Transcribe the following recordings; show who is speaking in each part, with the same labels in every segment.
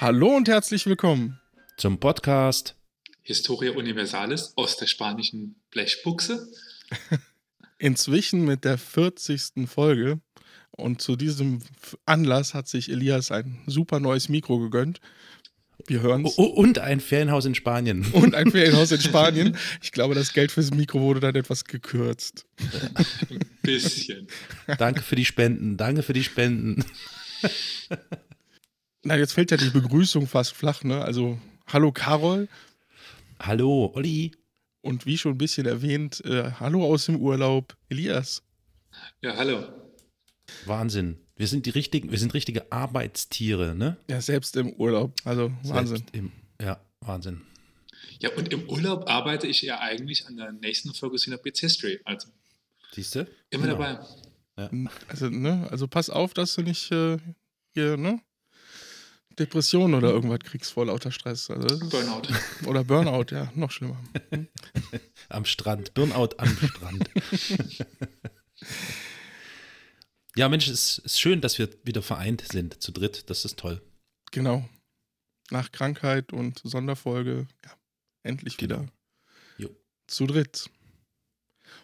Speaker 1: Hallo und herzlich willkommen
Speaker 2: zum Podcast
Speaker 3: Historia Universalis aus der spanischen Blechbuchse.
Speaker 1: Inzwischen mit der 40. Folge. Und zu diesem Anlass hat sich Elias ein super neues Mikro gegönnt. Wir hören es.
Speaker 2: Und ein Ferienhaus in Spanien.
Speaker 1: Und ein Ferienhaus in Spanien. Ich glaube, das Geld fürs Mikro wurde dann etwas gekürzt.
Speaker 3: Ein bisschen.
Speaker 2: Danke für die Spenden. Danke für die Spenden.
Speaker 1: Na, jetzt fällt ja die Begrüßung fast flach, ne? Also, hallo Carol.
Speaker 2: Hallo, Olli.
Speaker 1: Und wie schon ein bisschen erwähnt, äh, hallo aus dem Urlaub, Elias.
Speaker 3: Ja, hallo.
Speaker 2: Wahnsinn. Wir sind die richtigen, wir sind richtige Arbeitstiere, ne?
Speaker 1: Ja, selbst im Urlaub. Also Wahnsinn.
Speaker 2: Im, ja, Wahnsinn.
Speaker 3: Ja, und im Urlaub arbeite ich ja eigentlich an der nächsten Folge Synapse History. Also.
Speaker 2: Siehst du?
Speaker 3: Immer genau. dabei.
Speaker 1: Ja. Also, ne, also pass auf, dass du nicht äh, hier, ne? Depression oder irgendwas kriegst vor lauter Stress. Also
Speaker 3: Burnout.
Speaker 1: Oder Burnout, ja, noch schlimmer.
Speaker 2: am Strand. Burnout am Strand. ja, Mensch, es ist schön, dass wir wieder vereint sind, zu dritt. Das ist toll.
Speaker 1: Genau. Nach Krankheit und Sonderfolge, ja, endlich wieder
Speaker 2: genau.
Speaker 1: zu dritt.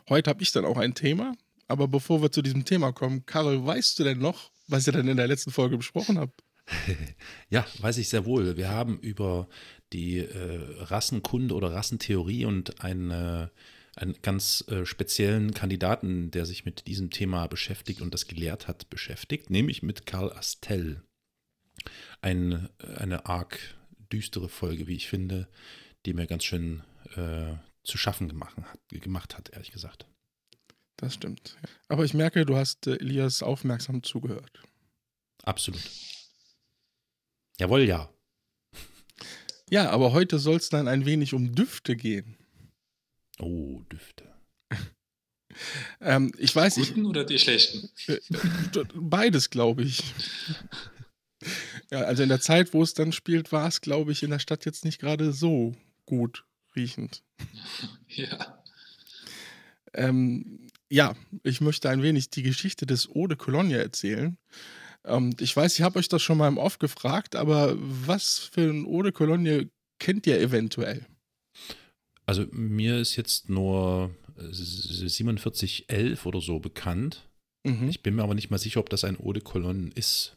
Speaker 1: Heute habe ich dann auch ein Thema, aber bevor wir zu diesem Thema kommen, Karel, weißt du denn noch, was ihr dann in der letzten Folge besprochen habt?
Speaker 2: ja, weiß ich sehr wohl. Wir haben über die äh, Rassenkunde oder Rassentheorie und eine, einen ganz äh, speziellen Kandidaten, der sich mit diesem Thema beschäftigt und das gelehrt hat, beschäftigt, nämlich mit Karl Astel. Ein, eine arg düstere Folge, wie ich finde, die mir ganz schön äh, zu schaffen gemacht hat, gemacht hat, ehrlich gesagt.
Speaker 1: Das stimmt. Aber ich merke, du hast äh, Elias aufmerksam zugehört.
Speaker 2: Absolut. Jawohl, ja.
Speaker 1: Ja, aber heute soll es dann ein wenig um Düfte gehen.
Speaker 2: Oh, Düfte.
Speaker 1: ähm, ich weiß
Speaker 3: nicht. Die guten oder die schlechten? Äh,
Speaker 1: beides, glaube ich. ja, also in der Zeit, wo es dann spielt, war es, glaube ich, in der Stadt jetzt nicht gerade so gut riechend.
Speaker 3: ja.
Speaker 1: Ähm, ja, ich möchte ein wenig die Geschichte des Eau de Cologne erzählen. Ähm, ich weiß, ich habe euch das schon mal im Off gefragt, aber was für ein Eau de Cologne kennt ihr eventuell?
Speaker 2: Also mir ist jetzt nur 4711 oder so bekannt. Mhm. Ich bin mir aber nicht mal sicher, ob das ein Eau de Cologne ist.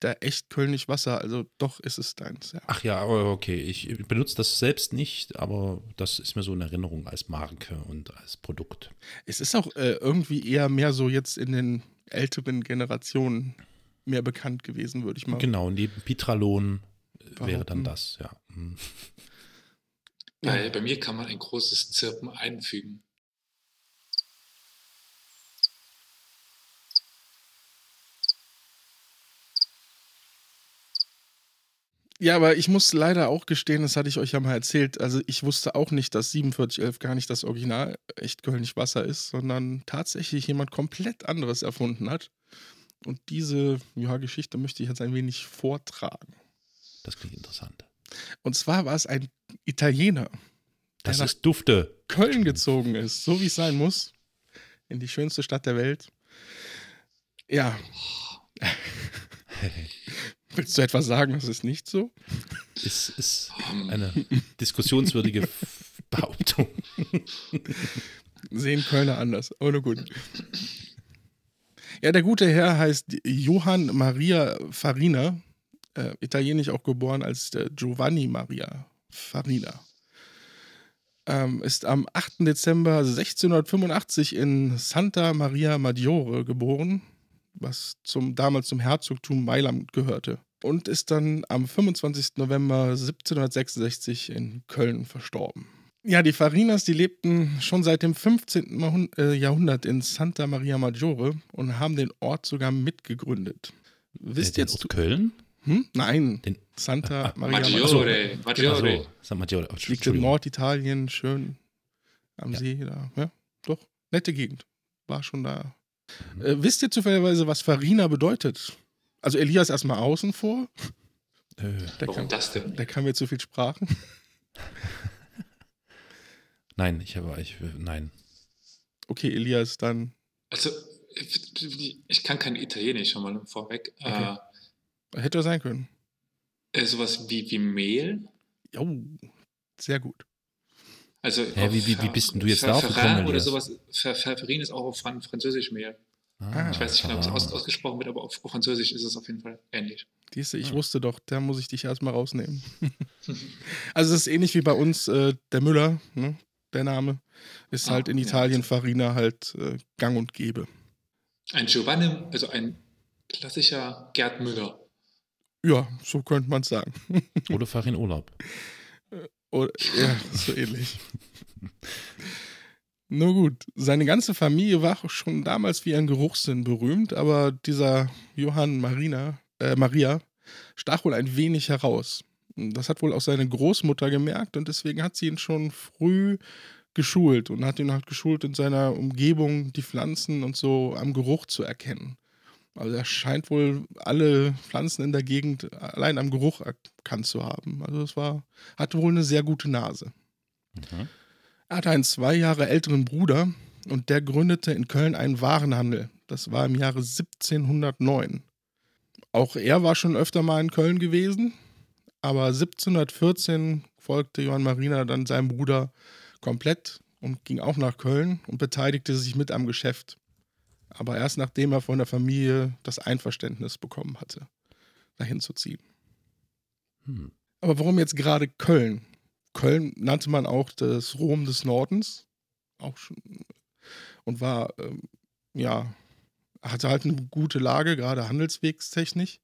Speaker 1: Da echt Kölnisch Wasser, also doch ist es deins. Ja.
Speaker 2: Ach ja, okay. Ich benutze das selbst nicht, aber das ist mir so in Erinnerung als Marke und als Produkt.
Speaker 1: Es ist auch äh, irgendwie eher mehr so jetzt in den älteren Generationen mehr bekannt gewesen, würde ich mal.
Speaker 2: Genau, neben Pitralon behaupten. wäre dann das, ja. Hm.
Speaker 3: Bei, bei mir kann man ein großes Zirpen einfügen.
Speaker 1: Ja, aber ich muss leider auch gestehen, das hatte ich euch ja mal erzählt. Also, ich wusste auch nicht, dass 4711 gar nicht das Original echt Kölnisch Wasser ist, sondern tatsächlich jemand komplett anderes erfunden hat. Und diese ja, Geschichte möchte ich jetzt ein wenig vortragen.
Speaker 2: Das klingt interessant.
Speaker 1: Und zwar war es ein Italiener.
Speaker 2: Das ist Dufte.
Speaker 1: Köln gezogen ist, so wie es sein muss. In die schönste Stadt der Welt. Ja. Willst du etwas sagen, das ist nicht so?
Speaker 2: Ist, ist eine diskussionswürdige Behauptung.
Speaker 1: Sehen Kölner anders. Oh, nur gut. Ja, der gute Herr heißt Johann Maria Farina, äh, italienisch auch geboren als Giovanni Maria Farina. Ähm, ist am 8. Dezember 1685 in Santa Maria Maggiore geboren, was zum, damals zum Herzogtum Mailand gehörte. Und ist dann am 25. November 1766 in Köln verstorben. Ja, die Farinas, die lebten schon seit dem 15. Äh, Jahrhundert in Santa Maria Maggiore und haben den Ort sogar mitgegründet.
Speaker 2: Wisst ihr jetzt Köln?
Speaker 1: Hm? Nein, den Santa ah, Maria
Speaker 3: Maggiore. Maggiore.
Speaker 2: San Maggiore.
Speaker 1: Oh, Liegt in Norditalien, schön am ja. See da. Ja, doch, nette Gegend. War schon da. Mhm. Äh, wisst ihr zufälligerweise, was Farina bedeutet? Also Elias erstmal außen vor.
Speaker 3: Äh, der Warum kann, das denn?
Speaker 1: Der kann mir zu viel Sprachen.
Speaker 2: Nein, ich habe, ich, nein.
Speaker 1: Okay, Elias, dann.
Speaker 3: Also, ich kann kein Italienisch schon mal vorweg. Okay.
Speaker 1: Äh, Hätte er sein können.
Speaker 3: Äh, sowas wie, wie Mehl.
Speaker 1: Oh, sehr gut.
Speaker 3: Also
Speaker 2: Hä, wie- wie- wie bist denn du jetzt darauf gekommen,
Speaker 3: oder sowas. Fer- Ferrin ist auch auf Fran Französisch Mehl.
Speaker 2: Ah,
Speaker 3: Ich weiß nicht genau, wie es
Speaker 2: ah.
Speaker 3: aus, ausgesprochen wird, aber auf, Französisch ist es auf jeden Fall ähnlich.
Speaker 1: Siehst ich
Speaker 2: Ah.
Speaker 1: wusste doch, da muss ich dich erstmal rausnehmen. also es ist ähnlich wie bei uns äh, der Müller, ne? Der Name, ist
Speaker 3: Ah,
Speaker 1: halt in
Speaker 3: ja.
Speaker 1: Italien Farina halt äh, gang und gäbe.
Speaker 3: Ein Giovanni, also ein klassischer Gerd Müller.
Speaker 1: Ja, so könnte man es sagen.
Speaker 2: Oder fahr in Urlaub.
Speaker 1: Oder, ja, so ähnlich. Nur gut, seine ganze Familie war auch schon damals wie ein Geruchssinn berühmt, aber dieser Johann Marina, äh, Maria stach wohl ein wenig heraus. Das hat wohl auch seine Großmutter gemerkt und deswegen hat sie ihn schon früh geschult und hat ihn halt geschult, in seiner Umgebung die Pflanzen und so am Geruch zu erkennen. Also er scheint wohl alle Pflanzen in der Gegend allein am Geruch erkannt zu haben. Also es war, hatte wohl eine sehr gute Nase.
Speaker 2: Mhm.
Speaker 1: Er hatte einen zwei Jahre älteren Bruder und der gründete in Köln einen Warenhandel. Das war im Jahre 1709. Auch er war schon öfter mal in Köln gewesen, aber 1714 folgte Johann Marina dann seinem Bruder komplett und ging auch nach Köln und beteiligte sich mit am Geschäft. Aber erst nachdem er von der Familie das Einverständnis bekommen hatte, dahin zu ziehen.
Speaker 2: Hm.
Speaker 1: Aber warum jetzt gerade Köln? Köln nannte man auch das Rom des Nordens. Auch schon. Und war, ähm, ja, hatte halt eine gute Lage, gerade handelswegstechnisch.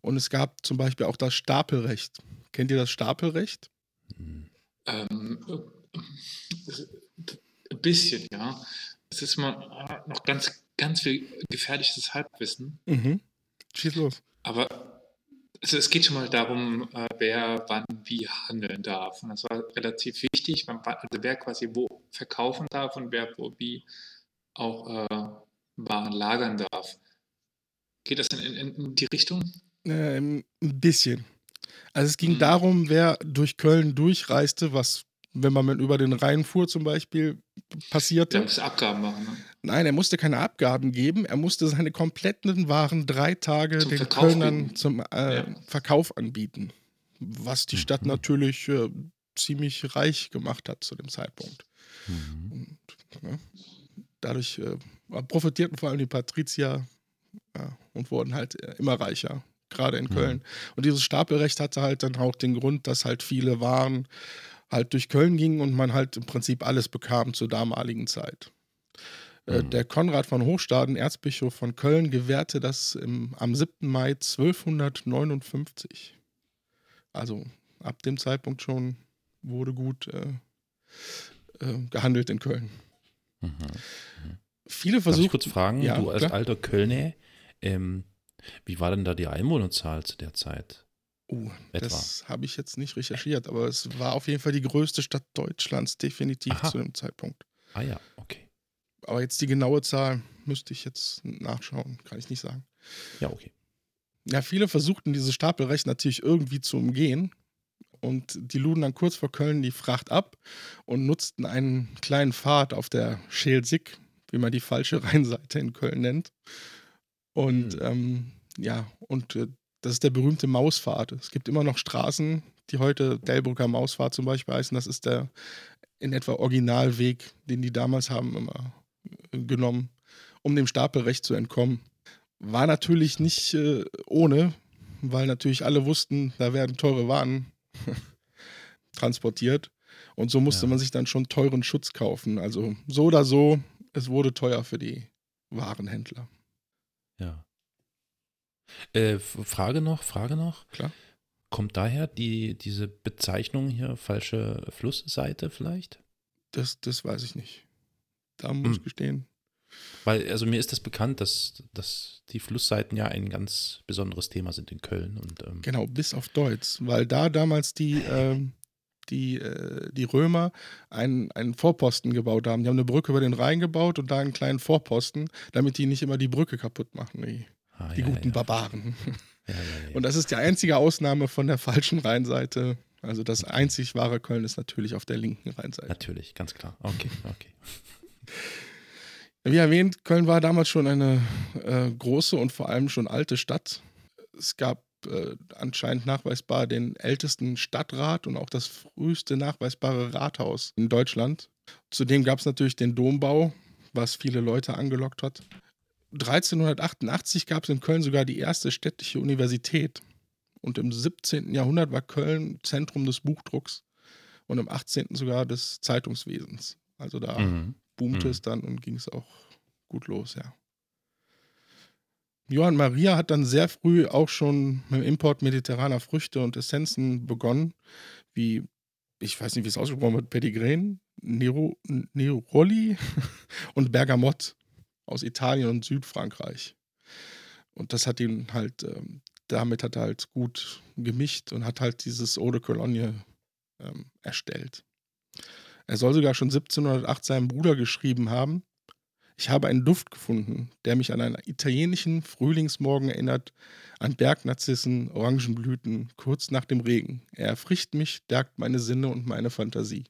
Speaker 1: Und es gab zum Beispiel auch das Stapelrecht. Kennt ihr das Stapelrecht?
Speaker 2: Hm.
Speaker 3: Ähm, äh, ein bisschen, ja. Es ist mal noch ganz, ganz viel gefährliches Halbwissen.
Speaker 1: Mhm. Schieß los.
Speaker 3: Aber also es geht schon mal darum, äh, wer wann wie handeln darf. Und das war relativ wichtig, also wer quasi wo verkaufen darf und wer wo wie auch äh, Waren lagern darf. Geht das in, in, in die Richtung?
Speaker 1: Ähm, ein bisschen. Also es ging
Speaker 3: Mhm.
Speaker 1: darum, wer durch Köln durchreiste, was, wenn man mit über den Rhein fuhr zum Beispiel, passierte.
Speaker 3: Der muss Abgaben machen. Ne?
Speaker 1: Nein, er musste keine Abgaben geben. Er musste seine kompletten Waren drei Tage
Speaker 3: Zum
Speaker 1: den
Speaker 3: Verkauf
Speaker 1: Kölnern
Speaker 3: bieten.
Speaker 1: zum äh,
Speaker 3: Ja.
Speaker 1: Verkauf anbieten. Was die Stadt
Speaker 2: Mhm.
Speaker 1: natürlich äh, ziemlich reich gemacht hat zu dem Zeitpunkt.
Speaker 2: Mhm.
Speaker 1: Und, ja, dadurch äh, profitierten vor allem die Patrizier ja, und wurden halt äh, immer reicher, gerade in
Speaker 2: Mhm.
Speaker 1: Köln. Und dieses Stapelrecht hatte halt dann auch den Grund, dass halt viele Waren halt durch Köln gingen und man halt im Prinzip alles bekam zur damaligen Zeit. Äh,
Speaker 2: Mhm.
Speaker 1: Der Konrad von Hochstaden, Erzbischof von Köln, gewährte das im, am 7. Mai 1259. Also ab dem Zeitpunkt schon wurde gut äh, äh, gehandelt in Köln.
Speaker 2: Mhm.
Speaker 1: Viele
Speaker 2: Darf ich
Speaker 1: versuchen.
Speaker 2: kurz fragen,
Speaker 1: Ja,
Speaker 2: du als
Speaker 1: klar.
Speaker 2: alter Kölner, ähm, wie war denn da die Einwohnerzahl zu der Zeit?
Speaker 1: Oh,
Speaker 2: Etwa.
Speaker 1: das habe ich jetzt nicht recherchiert, aber es war auf jeden Fall die größte Stadt Deutschlands, definitiv
Speaker 2: Aha.
Speaker 1: zu dem Zeitpunkt.
Speaker 2: Ah ja, okay.
Speaker 1: Aber jetzt die genaue Zahl müsste ich jetzt nachschauen, kann ich nicht sagen.
Speaker 2: Ja, okay.
Speaker 1: Ja, viele versuchten dieses Stapelrecht natürlich irgendwie zu umgehen. Und die luden dann kurz vor Köln die Fracht ab und nutzten einen kleinen Pfad auf der Schelsig, wie man die falsche Rheinseite in Köln nennt. Und
Speaker 2: Hm.
Speaker 1: ähm, ja, und äh, das ist der berühmte Mauspfad. Es gibt immer noch Straßen, die heute Delbrücker Mauspfad zum Beispiel heißen. Das ist der in etwa Originalweg, den die damals haben immer äh, genommen, um dem Stapelrecht zu entkommen. War natürlich nicht äh, ohne, weil natürlich alle wussten, da werden teure Waren transportiert. Und so musste
Speaker 2: Ja.
Speaker 1: man sich dann schon teuren Schutz kaufen. Also so oder so, es wurde teuer für die Warenhändler.
Speaker 2: Ja. Äh, Frage noch, Frage noch.
Speaker 1: Klar.
Speaker 2: Kommt daher die, diese Bezeichnung hier, falsche Flussseite vielleicht?
Speaker 1: Das, das weiß ich nicht. Da muss ich
Speaker 2: Hm.
Speaker 1: gestehen.
Speaker 2: Weil, also mir ist das bekannt, dass, dass die Flussseiten ja ein ganz besonderes Thema sind in Köln. Und ähm,
Speaker 1: Genau, bis auf Deutz. Weil da damals die, ähm, die, äh, die Römer einen, einen Vorposten gebaut haben. Die haben eine Brücke über den Rhein gebaut und da einen kleinen Vorposten, damit die nicht immer die Brücke kaputt machen, die,
Speaker 2: ah,
Speaker 1: die
Speaker 2: ja,
Speaker 1: guten
Speaker 2: ja.
Speaker 1: Barbaren.
Speaker 2: Ja.
Speaker 1: Und das ist die einzige Ausnahme von der falschen Rheinseite. Also das einzig wahre Köln ist natürlich auf der linken Rheinseite.
Speaker 2: Natürlich, ganz klar. Okay, okay.
Speaker 1: Wie erwähnt, Köln war damals schon eine äh, große und vor allem schon alte Stadt. Es gab äh, anscheinend nachweisbar den ältesten Stadtrat und auch das früheste nachweisbare Rathaus in Deutschland. Zudem gab es natürlich den Dombau, was viele Leute angelockt hat. 1388 gab es in Köln sogar die erste städtische Universität. Und im 17. Jahrhundert war Köln Zentrum des Buchdrucks und im 18. sogar des Zeitungswesens. Also da
Speaker 2: Mhm.
Speaker 1: boomte
Speaker 2: Mhm.
Speaker 1: es dann und ging es auch gut los, ja. Johann Maria hat dann sehr früh auch schon mit dem Import mediterraner Früchte und Essenzen begonnen, wie, ich weiß nicht, wie es ausgesprochen wird, Petitgrain, Nero, Neroli und Bergamot aus Italien und Südfrankreich. Und das hat ihn halt, ähm, damit hat er halt gut gemischt und hat halt dieses Eau de Cologne ähm, erstellt. Er soll sogar schon 1708 seinem Bruder geschrieben haben, ich habe einen Duft gefunden, der mich an einen italienischen Frühlingsmorgen erinnert, an Bergnarzissen, Orangenblüten, kurz nach dem Regen. Er erfrischt mich, stärkt meine Sinne und meine Fantasie.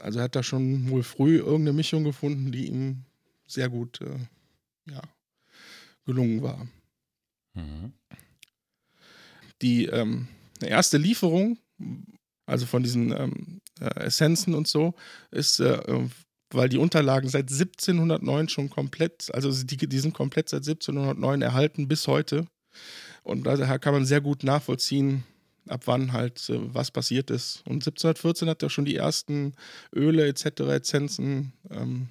Speaker 1: Also er hat da schon wohl früh irgendeine Mischung gefunden, die ihm sehr gut äh, ja, gelungen war.
Speaker 2: Mhm.
Speaker 1: die ähm, erste Lieferung, also von diesen ähm, äh, Essenzen und so, ist, äh, weil die Unterlagen seit 1709 schon komplett, also die, die sind komplett seit 1709 erhalten bis heute. Und daher kann man sehr gut nachvollziehen, ab wann halt äh, was passiert ist. Und 1714 hat er schon die ersten Öle etc., Essenzen ähm,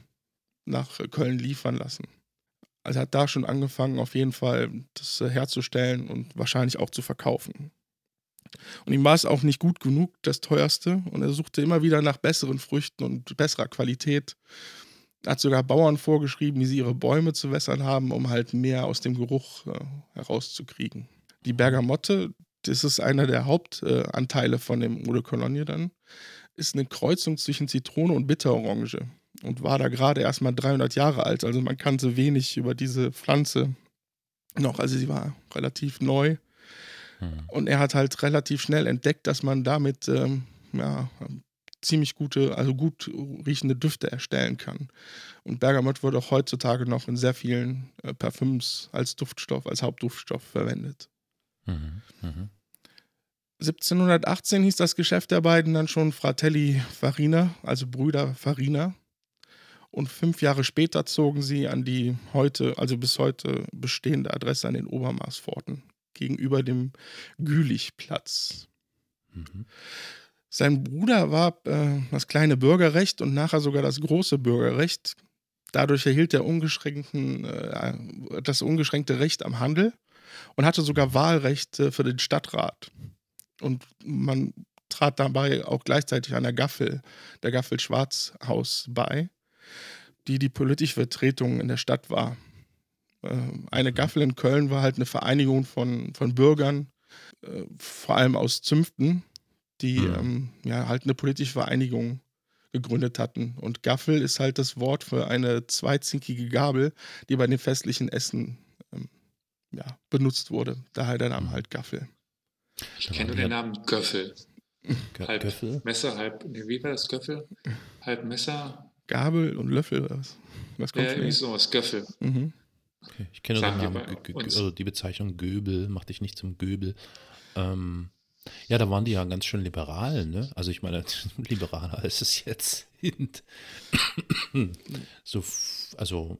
Speaker 1: nach Köln liefern lassen. Also hat da schon angefangen, auf jeden Fall das äh, herzustellen und wahrscheinlich auch zu verkaufen. Und ihm war es auch nicht gut genug, das teuerste. Und er suchte immer wieder nach besseren Früchten und besserer Qualität. Er hat sogar Bauern vorgeschrieben, wie sie ihre Bäume zu wässern haben, um halt mehr aus dem Geruch äh, herauszukriegen. Die Bergamotte, das ist einer der Hauptanteile von dem Eau de Cologne dann, ist eine Kreuzung zwischen Zitrone und Bitterorange und war da gerade erst mal 300 Jahre alt. Also man kannte wenig über diese Pflanze noch. Also sie war relativ neu.
Speaker 2: Mhm.
Speaker 1: Und er hat halt relativ schnell entdeckt, dass man damit ähm, ja, ziemlich gute, also gut riechende Düfte erstellen kann. Und Bergamott wird auch heutzutage noch in sehr vielen äh, Parfüms als Duftstoff, als Hauptduftstoff verwendet.
Speaker 2: Mhm. Mhm.
Speaker 1: 1718 hieß das Geschäft der beiden dann schon Fratelli Farina, also Brüder Farina. Und fünf Jahre später zogen sie an die heute, also bis heute bestehende Adresse an den Obermaßpforten gegenüber dem Gülichplatz.
Speaker 2: Mhm.
Speaker 1: Sein Bruder war äh, das kleine Bürgerrecht und nachher sogar das große Bürgerrecht. Dadurch erhielt er ungeschränkten, äh, das ungeschränkte Recht am Handel und hatte sogar Wahlrecht äh, für den Stadtrat. Und man trat dabei auch gleichzeitig einer Gaffel, der Gaffel Schwarzhaus bei, die die politische Vertretung in der Stadt war. Äh, eine Gaffel in Köln war halt eine Vereinigung von, von Bürgern, äh, vor allem aus Zünften, die
Speaker 2: Mhm.
Speaker 1: ähm, ja halt eine politische Vereinigung gegründet hatten. Und Gaffel ist halt das Wort für eine zweizinkige Gabel, die bei den festlichen Essen ähm, ja, benutzt wurde. Daher der Name halt Gaffel.
Speaker 3: Ich kenne nur den Namen Göffel.
Speaker 2: Gö-
Speaker 3: Halb
Speaker 2: Göffel?
Speaker 3: Messer, halb, nee, wie war das? Göffel? Halb Messer?
Speaker 1: Gabel und Löffel oder was? Was kommt
Speaker 3: Ja, irgendwie sowas, Göffel.
Speaker 1: Mhm.
Speaker 2: Okay. Ich kenne den Namen, also die Bezeichnung Göbel, mach dich nicht zum Göbel. Ähm, ja, da waren die ja ganz schön liberal, ne? Also ich meine, liberaler als es jetzt sind. so, also,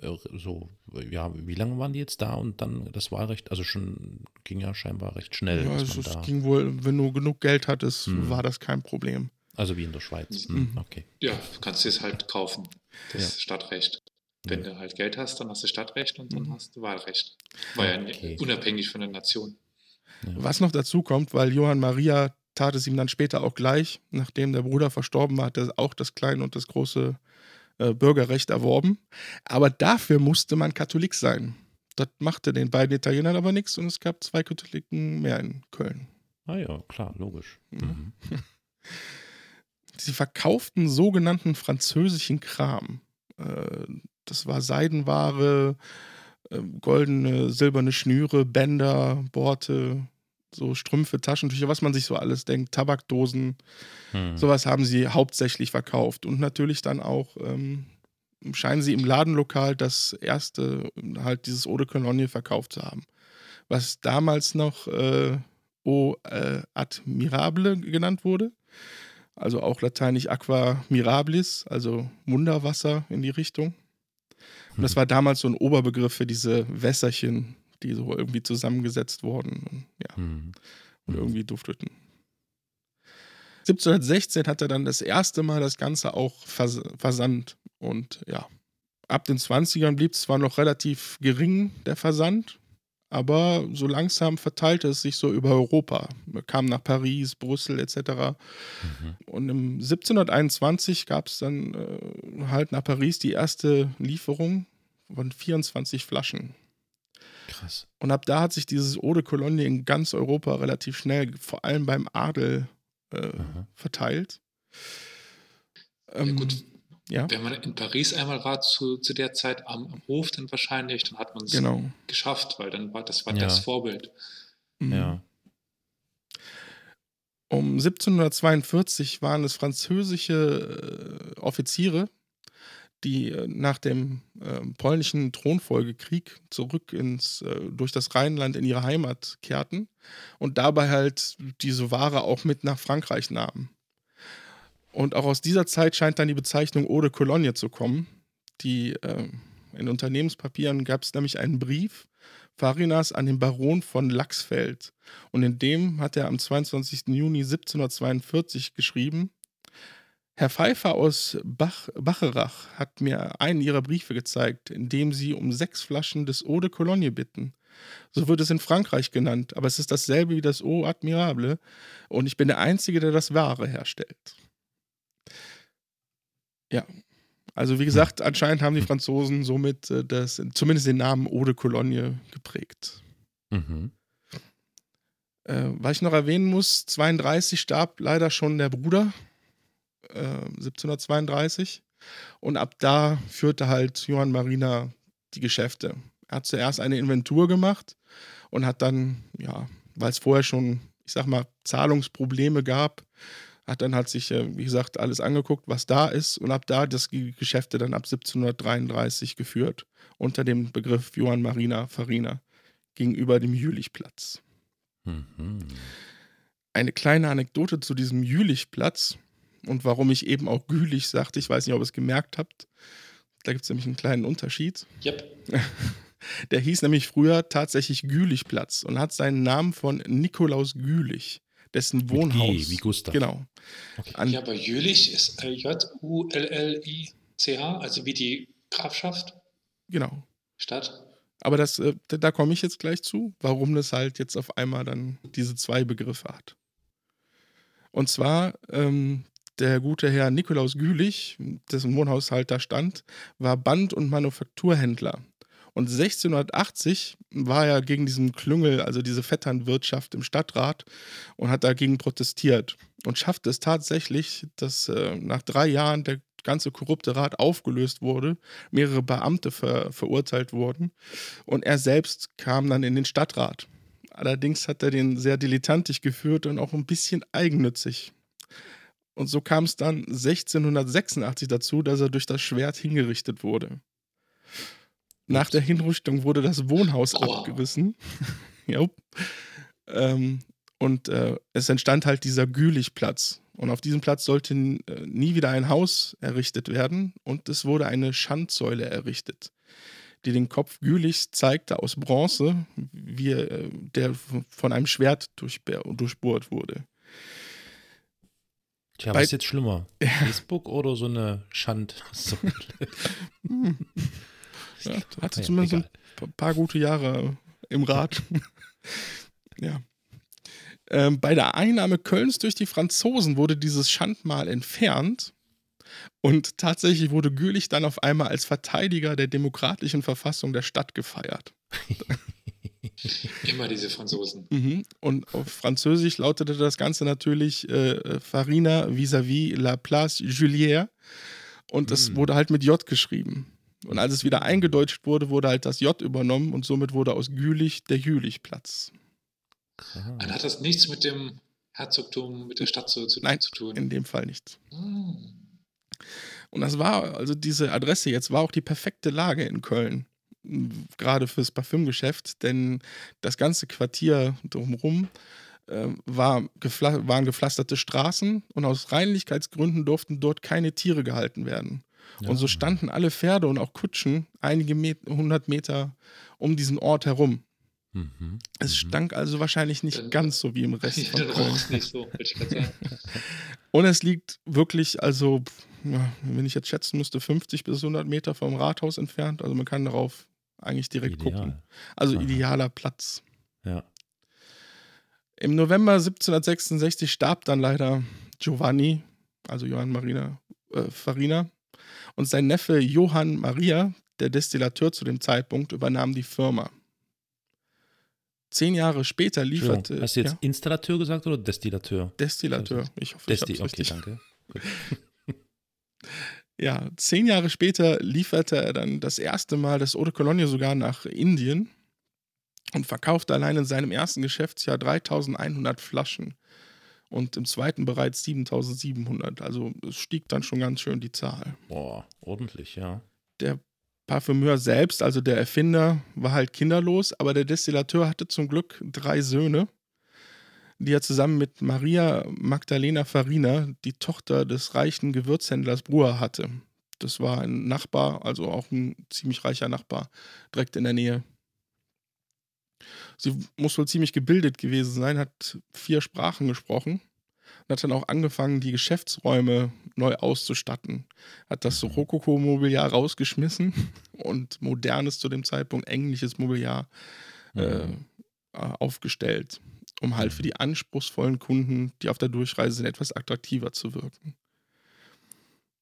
Speaker 2: äh, so, ja, wie lange waren die jetzt da und dann das Wahlrecht? Also schon, ging ja scheinbar recht schnell.
Speaker 1: Ja,
Speaker 2: dass
Speaker 1: also es
Speaker 2: da,
Speaker 1: ging wohl, wenn du genug Geld hattest,
Speaker 2: Mhm.
Speaker 1: war das kein Problem.
Speaker 2: also wie in der Schweiz.
Speaker 1: Mhm.
Speaker 2: Hm, okay.
Speaker 3: Ja, kannst du es halt kaufen, das
Speaker 2: Ja.
Speaker 3: Stadtrecht. Wenn du halt Geld hast, dann hast du Stadtrecht und dann
Speaker 1: Mhm.
Speaker 3: hast du Wahlrecht. War ja
Speaker 2: Okay.
Speaker 3: unabhängig von der Nation.
Speaker 1: Was noch dazu kommt, weil Johann Maria tat es ihm dann später auch gleich, nachdem der Bruder verstorben war, hat er auch das kleine und das große äh, Bürgerrecht erworben. Aber dafür musste man Katholik sein. Das machte den beiden Italienern aber nichts und es gab zwei Katholiken mehr in Köln.
Speaker 2: Ah ja, klar, logisch.
Speaker 1: Ja.
Speaker 2: Mhm.
Speaker 1: Sie verkauften sogenannten französischen Kram. Äh, Das war Seidenware, äh, goldene, silberne Schnüre, Bänder, Borte, so Strümpfe, Taschentücher, was man sich so alles denkt, Tabakdosen.
Speaker 2: Hm.
Speaker 1: Sowas haben sie hauptsächlich verkauft. Und natürlich dann auch ähm, scheinen sie im Ladenlokal das erste, halt dieses Eau de Cologne verkauft zu haben. was damals noch äh, O äh, Admirable genannt wurde. Also auch lateinisch Aqua Mirabilis, also Wunderwasser in die Richtung. Und das war damals so ein Oberbegriff für diese Wässerchen, die so irgendwie zusammengesetzt wurden und, ja,
Speaker 2: Mhm.
Speaker 1: und irgendwie dufteten. 1716 hat er dann das erste Mal das Ganze auch vers versandt. Und ja, ab den 20ern blieb es zwar noch relativ gering, der Versand, aber so langsam verteilte es sich so über Europa. Wir kamen nach Paris, Brüssel etc.
Speaker 2: Mhm.
Speaker 1: Und im 1721 gab es dann äh, halt nach Paris die erste Lieferung von 24 Flaschen.
Speaker 2: Krass.
Speaker 1: Und ab da hat sich dieses Eau de Cologne in ganz Europa relativ schnell, vor allem beim Adel, äh, verteilt.
Speaker 3: Ja,
Speaker 1: Ähm,
Speaker 3: gut,
Speaker 1: ja,
Speaker 3: wenn man in Paris einmal war zu, zu der Zeit am, am Hof, dann wahrscheinlich, dann hat man es
Speaker 1: genau.
Speaker 3: geschafft, weil dann war das war
Speaker 2: Ja.
Speaker 3: das Vorbild.
Speaker 1: Mhm.
Speaker 2: Ja.
Speaker 1: Um 1742 waren es französische äh, Offiziere, die äh, nach dem äh, polnischen Thronfolgekrieg zurück ins, äh, durch das Rheinland in ihre Heimat kehrten und dabei halt diese Ware auch mit nach Frankreich nahmen. Und auch aus dieser Zeit scheint dann die Bezeichnung Eau de Cologne zu kommen. Die, äh, in Unternehmenspapieren gab es nämlich einen Brief Farinas an den Baron von Lachsfeld. Und in dem hat er am 22. Juni 1742 geschrieben, Herr Pfeiffer aus Bach, Bacherach hat mir einen ihrer Briefe gezeigt, in dem sie um sechs Flaschen des Eau de Cologne bitten. So wird es in Frankreich genannt, aber es ist dasselbe wie das Eau Admirable und ich bin der Einzige, der das Wahre herstellt. Ja, also wie gesagt, anscheinend haben die Franzosen somit äh, das, zumindest den Namen Eau de Cologne geprägt.
Speaker 2: Mhm.
Speaker 1: Äh, was ich noch erwähnen muss, 32 starb leider schon der Bruder, äh, 1732. Und ab da führte halt Johann Marina die Geschäfte. Er hat zuerst eine Inventur gemacht und hat dann, ja, weil es vorher schon, ich sag mal, Zahlungsprobleme gab, hat dann halt sich, äh, wie gesagt, alles angeguckt, was da ist und ab da das die Geschäfte dann ab 1733 geführt unter dem Begriff Johann Marina Farina gegenüber dem Jülichplatz.
Speaker 2: Mhm.
Speaker 1: Eine kleine Anekdote zu diesem Jülichplatz und warum ich eben auch Gülich sagte, ich weiß nicht, ob ihr es gemerkt habt. Da gibt es nämlich einen kleinen Unterschied.
Speaker 3: Yep.
Speaker 1: Der hieß nämlich früher tatsächlich Gülichplatz und hat seinen Namen von Nikolaus Gülich, dessen Wohnhaus.
Speaker 2: wie Gustav.
Speaker 1: Genau.
Speaker 2: Okay.
Speaker 1: An,
Speaker 3: Ja, aber Jülich ist äh, J-U-L-L-I-C-H, also wie die Grafschaft,
Speaker 1: Genau.
Speaker 3: Stadt.
Speaker 1: Aber das, äh, da da komme ich jetzt gleich zu, warum das halt jetzt auf einmal dann diese zwei Begriffe hat. Und zwar, ähm, der gute Herr Nikolaus Gülich, dessen Wohnhaus halt da stand, war Band- und Manufakturhändler. Und 1680 war er gegen diesen Klüngel, also diese Vetternwirtschaft im Stadtrat und hat dagegen protestiert und schaffte es tatsächlich, dass äh, nach drei Jahren der ganze korrupte Rat aufgelöst wurde, mehrere Beamte ver verurteilt wurden und er selbst kam dann in den Stadtrat. Allerdings hat er den sehr dilettantisch geführt und auch ein bisschen eigennützig. Und so kam es dann 1686 dazu, dass er durch das Schwert hingerichtet wurde. Nach der Hinrichtung wurde das Wohnhaus
Speaker 3: Aua.
Speaker 1: abgerissen. jo. ähm, und äh, es entstand halt dieser Gülichplatz. Und auf diesem Platz sollte äh, nie wieder ein Haus errichtet werden. Und es wurde eine Schandsäule errichtet, die den Kopf Gülichs zeigte aus Bronze, wie äh, der von einem Schwert durchbohrt wurde.
Speaker 2: Tja,
Speaker 1: Bei-
Speaker 2: was ist jetzt schlimmer? Facebook oder so eine Schand?
Speaker 1: Ja, hatte
Speaker 2: Ja,
Speaker 1: zumindest
Speaker 2: egal.
Speaker 1: ein pa- paar gute Jahre im Rat. ja. Ähm, bei der Einnahme Kölns durch die Franzosen wurde dieses Schandmal entfernt und tatsächlich wurde Gülich dann auf einmal als Verteidiger der demokratischen Verfassung der Stadt gefeiert.
Speaker 3: Immer diese Franzosen.
Speaker 1: Mhm. Und auf Französisch lautete das Ganze natürlich äh, Farina vis-à-vis la place Julière. Und das
Speaker 2: Mm.
Speaker 1: wurde halt mit J geschrieben. Und als es wieder eingedeutscht wurde, wurde halt das J übernommen und somit wurde aus Gülich der Jülichplatz.
Speaker 3: Dann hat das nichts mit dem Herzogtum, mit der Stadt zu, zu,
Speaker 1: Nein,
Speaker 3: zu tun.
Speaker 1: In dem Fall nicht.
Speaker 3: Hm.
Speaker 1: Und das war, also diese Adresse jetzt war auch die perfekte Lage in Köln. gerade fürs Parfümgeschäft, denn das ganze Quartier drumherum äh, war gefla waren gepflasterte Straßen und aus Reinlichkeitsgründen durften dort keine Tiere gehalten werden. Ja. Und so standen alle Pferde und auch Kutschen einige Met hundert Meter um diesen Ort herum. Mhm. Es mhm. stank also wahrscheinlich nicht dann, ganz so wie im Rest von Köln. Nicht so, ich sagen. und es liegt wirklich, also, wenn ich jetzt schätzen müsste, 50 bis 100 Meter vom Rathaus entfernt. Also man kann darauf eigentlich direkt Ideal. gucken. Also Aha. idealer Platz.
Speaker 2: Ja.
Speaker 1: Im November 1766 starb dann leider Giovanni, also Johann Marina äh, Farina, und sein Neffe Johann Maria, der Destillateur zu dem Zeitpunkt, übernahm die Firma. Zehn Jahre später lieferte.
Speaker 2: Hast du jetzt ja? Installateur gesagt oder Destillateur?
Speaker 1: Destillateur. Also, ich hoffe, Desti ich okay, richtig. danke. ja, zehn Jahre später lieferte er dann das erste Mal das Eau de Cologne sogar nach Indien und verkaufte allein in seinem ersten Geschäftsjahr 3100 Flaschen und im zweiten bereits 7700. Also es stieg dann schon ganz schön die Zahl.
Speaker 2: Boah, ordentlich, ja.
Speaker 1: Der Parfümeur selbst, also der Erfinder, war halt kinderlos, aber der Destillateur hatte zum Glück drei Söhne, die er zusammen mit Maria Magdalena Farina, die Tochter des reichen Gewürzhändlers Bruer, hatte. Das war ein Nachbar, also auch ein ziemlich reicher Nachbar, direkt in der Nähe. Sie muss wohl ziemlich gebildet gewesen sein, hat vier Sprachen gesprochen und hat dann auch angefangen, die Geschäftsräume neu auszustatten. Hat das Rokoko-Mobiliar rausgeschmissen und modernes zu dem Zeitpunkt englisches Mobiliar äh, mhm. aufgestellt, um halt für die anspruchsvollen Kunden, die auf der Durchreise sind, etwas attraktiver zu wirken.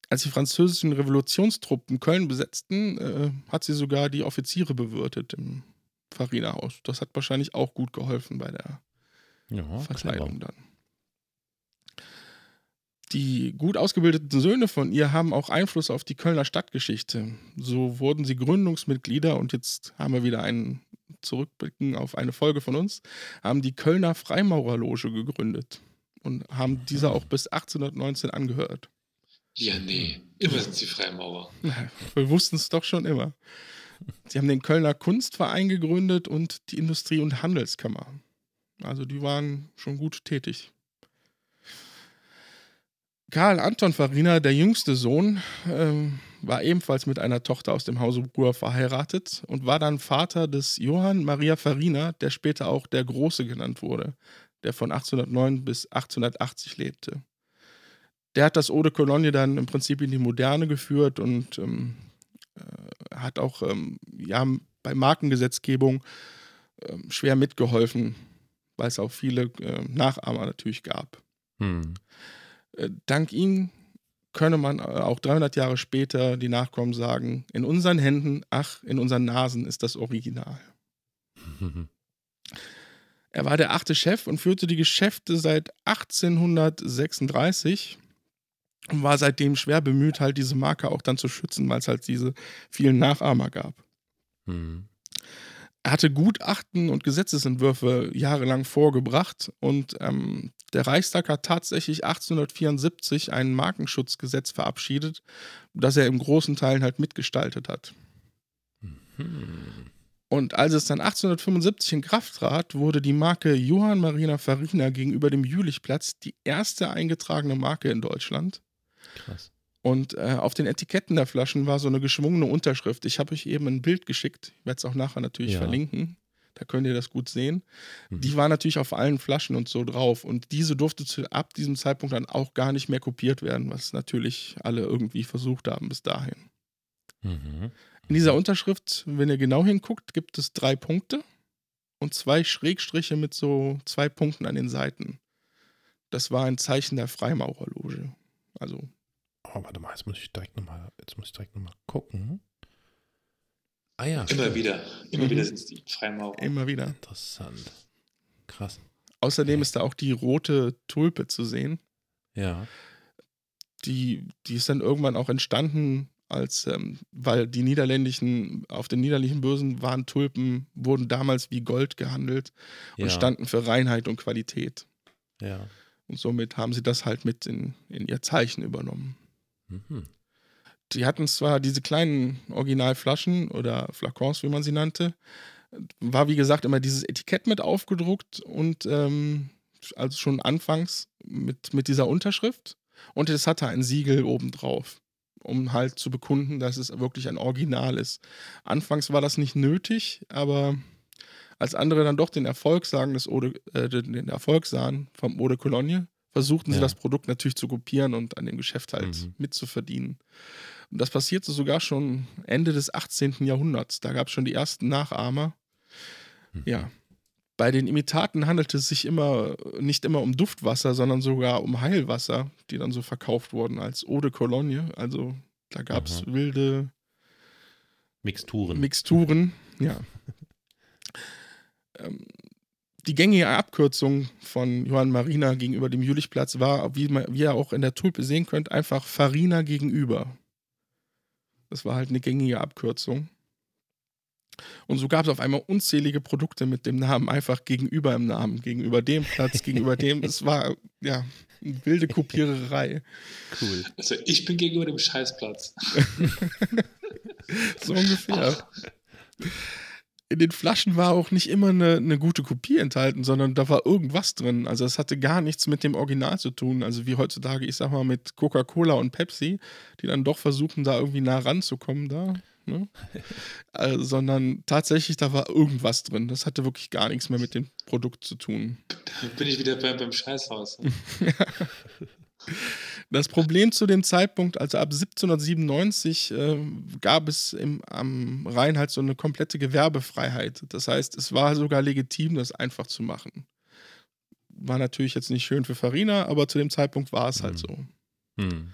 Speaker 1: Als die französischen Revolutionstruppen Köln besetzten, äh, hat sie sogar die Offiziere bewirtet im Farina-Haus. Das hat wahrscheinlich auch gut geholfen bei der ja, Verkleidung clever. dann. Die gut ausgebildeten Söhne von ihr haben auch Einfluss auf die Kölner Stadtgeschichte. So wurden sie Gründungsmitglieder und jetzt haben wir wieder einen Zurückblicken auf eine Folge von uns, haben die Kölner Freimaurerloge gegründet und haben dieser auch bis 1819 angehört.
Speaker 3: Ja, nee, immer sind sie Freimaurer.
Speaker 1: Wir wussten es doch schon immer. Sie haben den Kölner Kunstverein gegründet und die Industrie- und Handelskammer. Also die waren schon gut tätig. Karl Anton Farina, der jüngste Sohn, äh, war ebenfalls mit einer Tochter aus dem Hause Bruer verheiratet und war dann Vater des Johann Maria Farina, der später auch der Große genannt wurde, der von 1809 bis 1880 lebte. Der hat das Eau de Cologne dann im Prinzip in die Moderne geführt und ähm, äh, hat auch ähm, ja, bei Markengesetzgebung äh, schwer mitgeholfen, weil es auch viele äh, Nachahmer natürlich gab. Hm. Äh, dank ihm könne man äh, auch 300 Jahre später die Nachkommen sagen, in unseren Händen, ach, in unseren Nasen ist das Original. Er war der achte Chef und führte die Geschäfte seit 1836 und war seitdem schwer bemüht, halt diese Marke auch dann zu schützen, weil es halt diese vielen Nachahmer gab. Mhm. Er hatte Gutachten und Gesetzesentwürfe jahrelang vorgebracht und ähm, der Reichstag hat tatsächlich 1874 ein Markenschutzgesetz verabschiedet, das er im großen Teilen halt mitgestaltet hat. Mhm. Und als es dann 1875 in Kraft trat, wurde die Marke Johann Marina Farina gegenüber dem Jülichplatz die erste eingetragene Marke in Deutschland. Krass. Und äh, auf den Etiketten der Flaschen war so eine geschwungene Unterschrift. Ich habe euch eben ein Bild geschickt. Ich werde es auch nachher natürlich ja. verlinken. Da könnt ihr das gut sehen. Mhm. Die war natürlich auf allen Flaschen und so drauf. Und diese durfte zu, ab diesem Zeitpunkt dann auch gar nicht mehr kopiert werden, was natürlich alle irgendwie versucht haben bis dahin. Mhm. In dieser Unterschrift, wenn ihr genau hinguckt, gibt es drei Punkte und zwei Schrägstriche mit so zwei Punkten an den Seiten. Das war ein Zeichen der Freimaurerloge. Also
Speaker 2: Oh, warte mal, jetzt muss ich direkt nochmal, jetzt muss ich direkt nochmal gucken.
Speaker 3: Ah ja. Immer stimmt. wieder. Immer mhm. wieder sind es die Freimaurer.
Speaker 1: Immer wieder.
Speaker 2: Interessant. Krass.
Speaker 1: Außerdem ist da auch die rote Tulpe zu sehen.
Speaker 2: Ja.
Speaker 1: Die, die ist dann irgendwann auch entstanden, als, ähm, weil die niederländischen, auf den niederländischen Börsen waren Tulpen, wurden damals wie Gold gehandelt und ja. standen für Reinheit und Qualität.
Speaker 2: Ja.
Speaker 1: Und somit haben sie das halt mit in, in ihr Zeichen übernommen. Mhm. die hatten zwar diese kleinen Originalflaschen oder Flakons, wie man sie nannte, war wie gesagt immer dieses Etikett mit aufgedruckt und ähm, also schon anfangs mit, mit dieser Unterschrift und es hatte ein Siegel obendrauf, um halt zu bekunden, dass es wirklich ein Original ist. Anfangs war das nicht nötig, aber als andere dann doch den Erfolg sagen, des Ode, äh, den Erfolg sahen vom Eau de Cologne, versuchten sie
Speaker 2: Ja.
Speaker 1: das Produkt natürlich zu kopieren und an dem Geschäft halt
Speaker 2: Mhm.
Speaker 1: mitzuverdienen. Und das passierte sogar schon Ende des 18. Jahrhunderts. Da gab es schon die ersten Nachahmer.
Speaker 2: Mhm.
Speaker 1: Ja. Bei den Imitaten handelte es sich immer nicht immer um Duftwasser, sondern sogar um Heilwasser, die dann so verkauft wurden als Eau de Cologne. Also da gab es wilde
Speaker 2: Mixturen.
Speaker 1: Mixturen. Ja. ähm, die gängige Abkürzung von Johann Marina gegenüber dem Jülichplatz war, wie, man, wie ihr auch in der Tulpe sehen könnt, einfach Farina gegenüber. Das war halt eine gängige Abkürzung. Und so gab es auf einmal unzählige Produkte mit dem Namen einfach gegenüber im Namen, gegenüber dem Platz, gegenüber dem. Es war ja eine wilde Kopiererei.
Speaker 2: cool.
Speaker 3: Also ich bin gegenüber dem Scheißplatz.
Speaker 1: So ungefähr. In den Flaschen war auch nicht immer eine, eine gute Kopie enthalten, sondern da war irgendwas drin. Also es hatte gar nichts mit dem Original zu tun. Also wie heutzutage, ich sag mal, mit Coca-Cola und Pepsi, die dann doch versuchen, da irgendwie nah ranzukommen da. Ne? äh, sondern tatsächlich, da war irgendwas drin. Das hatte wirklich gar nichts mehr mit dem Produkt zu tun.
Speaker 3: Bin ich wieder beim, beim Scheißhaus.
Speaker 1: Das Problem zu dem Zeitpunkt, also ab 1797, äh, gab es im, am Rhein halt so eine komplette Gewerbefreiheit. Das heißt, es war sogar legitim, das einfach zu machen. War natürlich jetzt nicht schön für Farina, aber zu dem Zeitpunkt war es halt
Speaker 2: Mhm.
Speaker 1: so.
Speaker 2: Hm.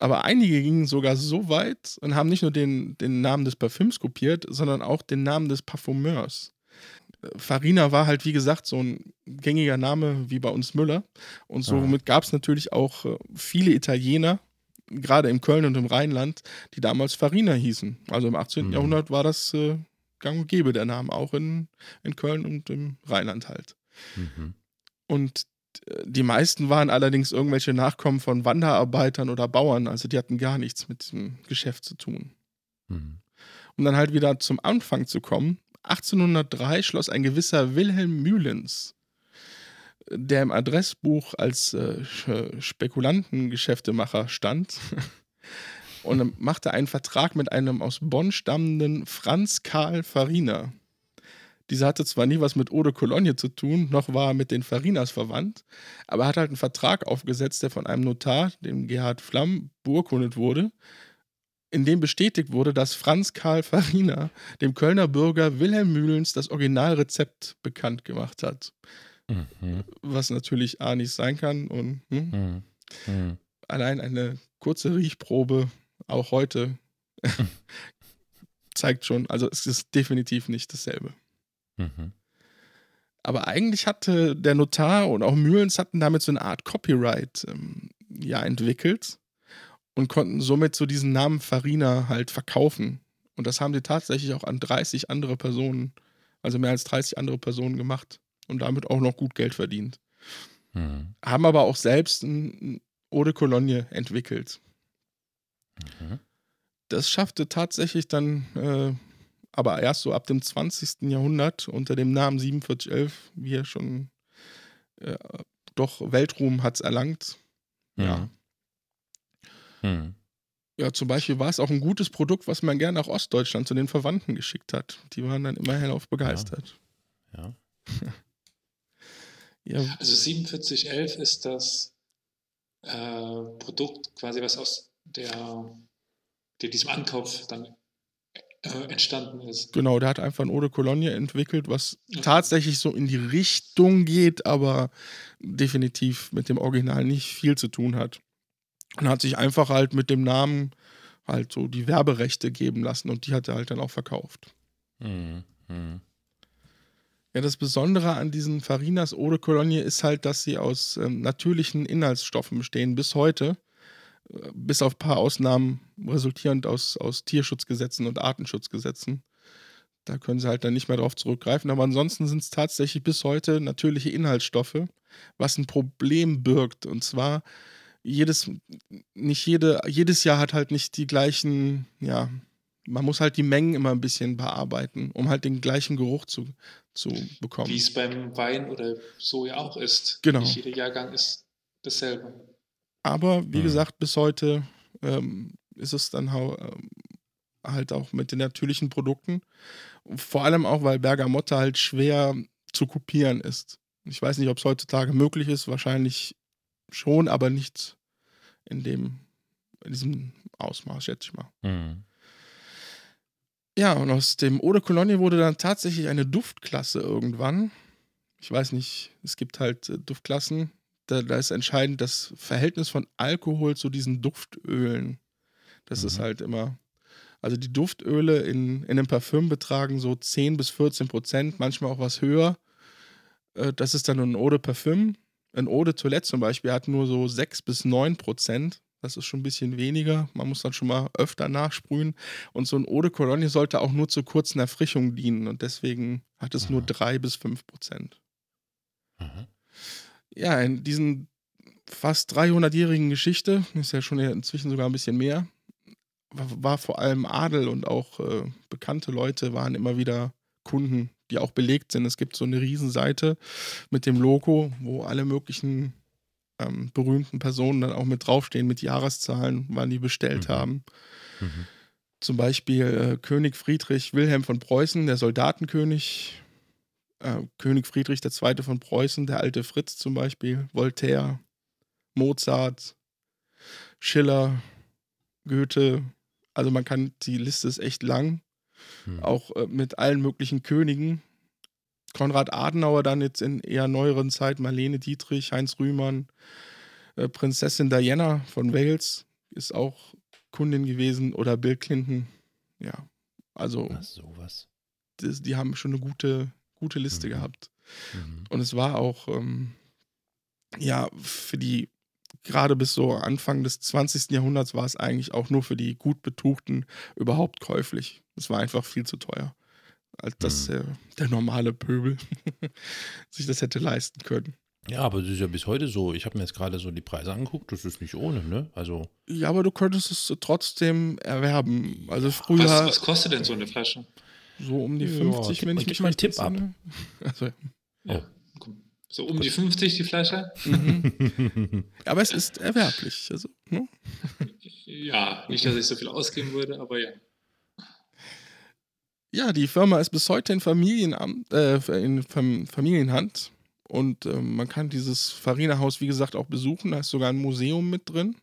Speaker 1: Aber einige gingen sogar so weit und haben nicht nur den, den Namen des Parfüms kopiert, sondern auch den Namen des Parfumeurs. Farina war halt, wie gesagt, so ein gängiger Name wie bei uns Müller. Und somit gab es natürlich auch äh, viele Italiener, gerade in Köln und im Rheinland, die damals Farina hießen. Also im 18.
Speaker 2: Mhm.
Speaker 1: Jahrhundert war das äh, gang und gäbe der Name, auch in, in Köln und im Rheinland halt.
Speaker 2: Mhm.
Speaker 1: Und äh, die meisten waren allerdings irgendwelche Nachkommen von Wanderarbeitern oder Bauern, also die hatten gar nichts mit diesem Geschäft zu tun.
Speaker 2: Mhm.
Speaker 1: Um dann halt wieder zum Anfang zu kommen, 1803 schloss ein gewisser Wilhelm Mühlens, der im Adressbuch als äh, Sch- Spekulantengeschäftemacher stand, und machte einen Vertrag mit einem aus Bonn stammenden Franz Karl Farina. Dieser hatte zwar nie was mit Eau de Cologne zu tun, noch war er mit den Farinas verwandt, aber er hat halt einen Vertrag aufgesetzt, der von einem Notar, dem Gerhard Flamm, beurkundet wurde, in dem bestätigt wurde, dass Franz Karl Farina dem Kölner Bürger Wilhelm Mühlens das Originalrezept bekannt gemacht hat.
Speaker 2: Mhm.
Speaker 1: Was natürlich A nicht sein kann und hm,
Speaker 2: Mhm. Mhm.
Speaker 1: allein eine kurze Riechprobe, auch heute, zeigt schon, also es ist definitiv nicht dasselbe.
Speaker 2: Mhm.
Speaker 1: Aber eigentlich hatte der Notar und auch Mühlens hatten damit so eine Art Copyright ähm, ja entwickelt und konnten somit so diesen Namen Farina halt verkaufen. Und das haben sie tatsächlich auch an 30 andere Personen, also mehr als 30 andere Personen gemacht und damit auch noch gut Geld verdient.
Speaker 2: Mhm.
Speaker 1: Haben aber auch selbst ein Eau de Cologne entwickelt.
Speaker 2: Mhm.
Speaker 1: Das schaffte tatsächlich dann, äh, aber erst so ab dem 20. Jahrhundert unter dem Namen 4711, wie er schon äh, doch Weltruhm hat erlangt. Ja.
Speaker 2: Mhm.
Speaker 1: Ja, zum Beispiel war es auch ein gutes Produkt, was man gerne nach Ostdeutschland zu den Verwandten geschickt hat. Die waren dann immer hellauf begeistert.
Speaker 2: Ja.
Speaker 1: Ja,
Speaker 3: Also 4711 ist das äh, Produkt quasi, was aus der, der diesem Ankauf dann äh, entstanden ist.
Speaker 1: genau, der hat einfach ein Eau de Cologne entwickelt, was
Speaker 3: Okay.
Speaker 1: tatsächlich so in die Richtung geht, aber definitiv mit dem Original nicht viel zu tun hat. Und hat sich einfach halt mit dem Namen halt so die Werberechte geben lassen und die hat er halt dann auch verkauft.
Speaker 2: Mhm. Mhm.
Speaker 1: Ja, das Besondere an diesen Farinas Eau de Cologne ist halt, dass sie aus ähm, natürlichen Inhaltsstoffen bestehen, bis heute. Äh, Bis auf ein paar Ausnahmen resultierend aus, aus Tierschutzgesetzen und Artenschutzgesetzen. Da können sie halt dann nicht mehr drauf zurückgreifen. Aber ansonsten sind es tatsächlich bis heute natürliche Inhaltsstoffe, was ein Problem birgt. Und zwar, jedes, nicht jede, jedes Jahr hat halt nicht die gleichen, ja, man muss halt die Mengen immer ein bisschen bearbeiten, um halt den gleichen Geruch zu, zu bekommen.
Speaker 3: Wie es beim Wein oder so ja auch ist.
Speaker 1: Genau.
Speaker 3: Nicht jeder Jahrgang ist dasselbe.
Speaker 1: Aber wie
Speaker 2: Mhm.
Speaker 1: gesagt, bis heute ähm, ist es dann ähm, halt auch mit den natürlichen Produkten. Vor allem auch, weil Bergamotte halt schwer zu kopieren ist. Ich weiß nicht, ob es heutzutage möglich ist, wahrscheinlich schon, aber nicht in dem, in diesem Ausmaß, schätze ich mal.
Speaker 2: Mhm.
Speaker 1: Ja, und aus dem Eau de Cologne wurde dann tatsächlich eine Duftklasse irgendwann. Ich weiß nicht, es gibt halt äh, Duftklassen. Da, da ist entscheidend das Verhältnis von Alkohol zu diesen Duftölen. Das ist
Speaker 2: Mhm.
Speaker 1: halt immer. Also die Duftöle in, in einem Parfüm betragen so 10 bis 14 Prozent, manchmal auch was höher. Äh, Das ist dann ein Eau de Parfüm. Ein Eau de Toilette zum Beispiel hat nur so 6 bis 9 Prozent. Das ist schon ein bisschen weniger. Man muss dann schon mal öfter nachsprühen. Und so ein Eau de Cologne sollte auch nur zur kurzen Erfrischung dienen. Und deswegen hat es nur
Speaker 2: Aha.
Speaker 1: 3 bis 5 Prozent.
Speaker 2: Aha.
Speaker 1: Ja, in diesen fast 300-jährigen Geschichte, ist ja schon inzwischen sogar ein bisschen mehr, war, war vor allem Adel und auch äh, bekannte Leute waren immer wieder Kunden, die auch belegt sind. Es gibt so eine Riesenseite mit dem Logo, wo alle möglichen ähm, berühmten Personen dann auch mit draufstehen, mit Jahreszahlen, wann die bestellt
Speaker 2: Mhm.
Speaker 1: haben.
Speaker 2: Mhm.
Speaker 1: Zum Beispiel äh, König Friedrich Wilhelm von Preußen, der Soldatenkönig. Äh, König Friedrich II. von Preußen, der alte Fritz zum Beispiel. Voltaire, Mozart, Schiller, Goethe. Also man kann, die Liste ist echt lang.
Speaker 2: Mhm.
Speaker 1: Auch äh, mit allen möglichen Königen. Konrad Adenauer dann jetzt in eher neueren Zeit, Marlene Dietrich, Heinz Rühmann, äh, Prinzessin Diana von Wales ist auch Kundin gewesen oder Bill Clinton. Ja, also
Speaker 2: Na, sowas.
Speaker 1: das, die haben schon eine gute, gute Liste
Speaker 2: Mhm.
Speaker 1: gehabt.
Speaker 2: Mhm.
Speaker 1: Und es war auch, ähm, ja, für die, gerade bis so Anfang des 20. Jahrhunderts war es eigentlich auch nur für die gut Betuchten überhaupt käuflich. Es war einfach viel zu teuer, als dass
Speaker 2: Mhm.
Speaker 1: äh, der normale Pöbel sich das hätte leisten können.
Speaker 2: Ja, aber das ist ja bis heute so. Ich habe mir jetzt gerade so die Preise angeguckt. Das ist nicht ohne, ne? Also,
Speaker 1: Ja, aber du könntest es trotzdem erwerben. Also
Speaker 3: Was,
Speaker 1: früher
Speaker 3: was kostet denn so eine Flasche?
Speaker 1: so um die
Speaker 2: Ja,
Speaker 1: 50,
Speaker 2: gib
Speaker 1: wenn ich mich
Speaker 2: mal einen Tipp ab.
Speaker 1: Also,
Speaker 3: Ja, komm. So um die 50 die Flasche?
Speaker 1: mhm. Aber es ist erwerblich. Also, ne?
Speaker 3: Ja, nicht, dass ich so viel ausgeben würde, aber ja.
Speaker 1: Ja, die Firma ist bis heute in, Familienamt, äh, in Fam Familienhand. Und ähm, man kann dieses Farina-Haus, wie gesagt, auch besuchen. Da ist sogar ein Museum mit drin.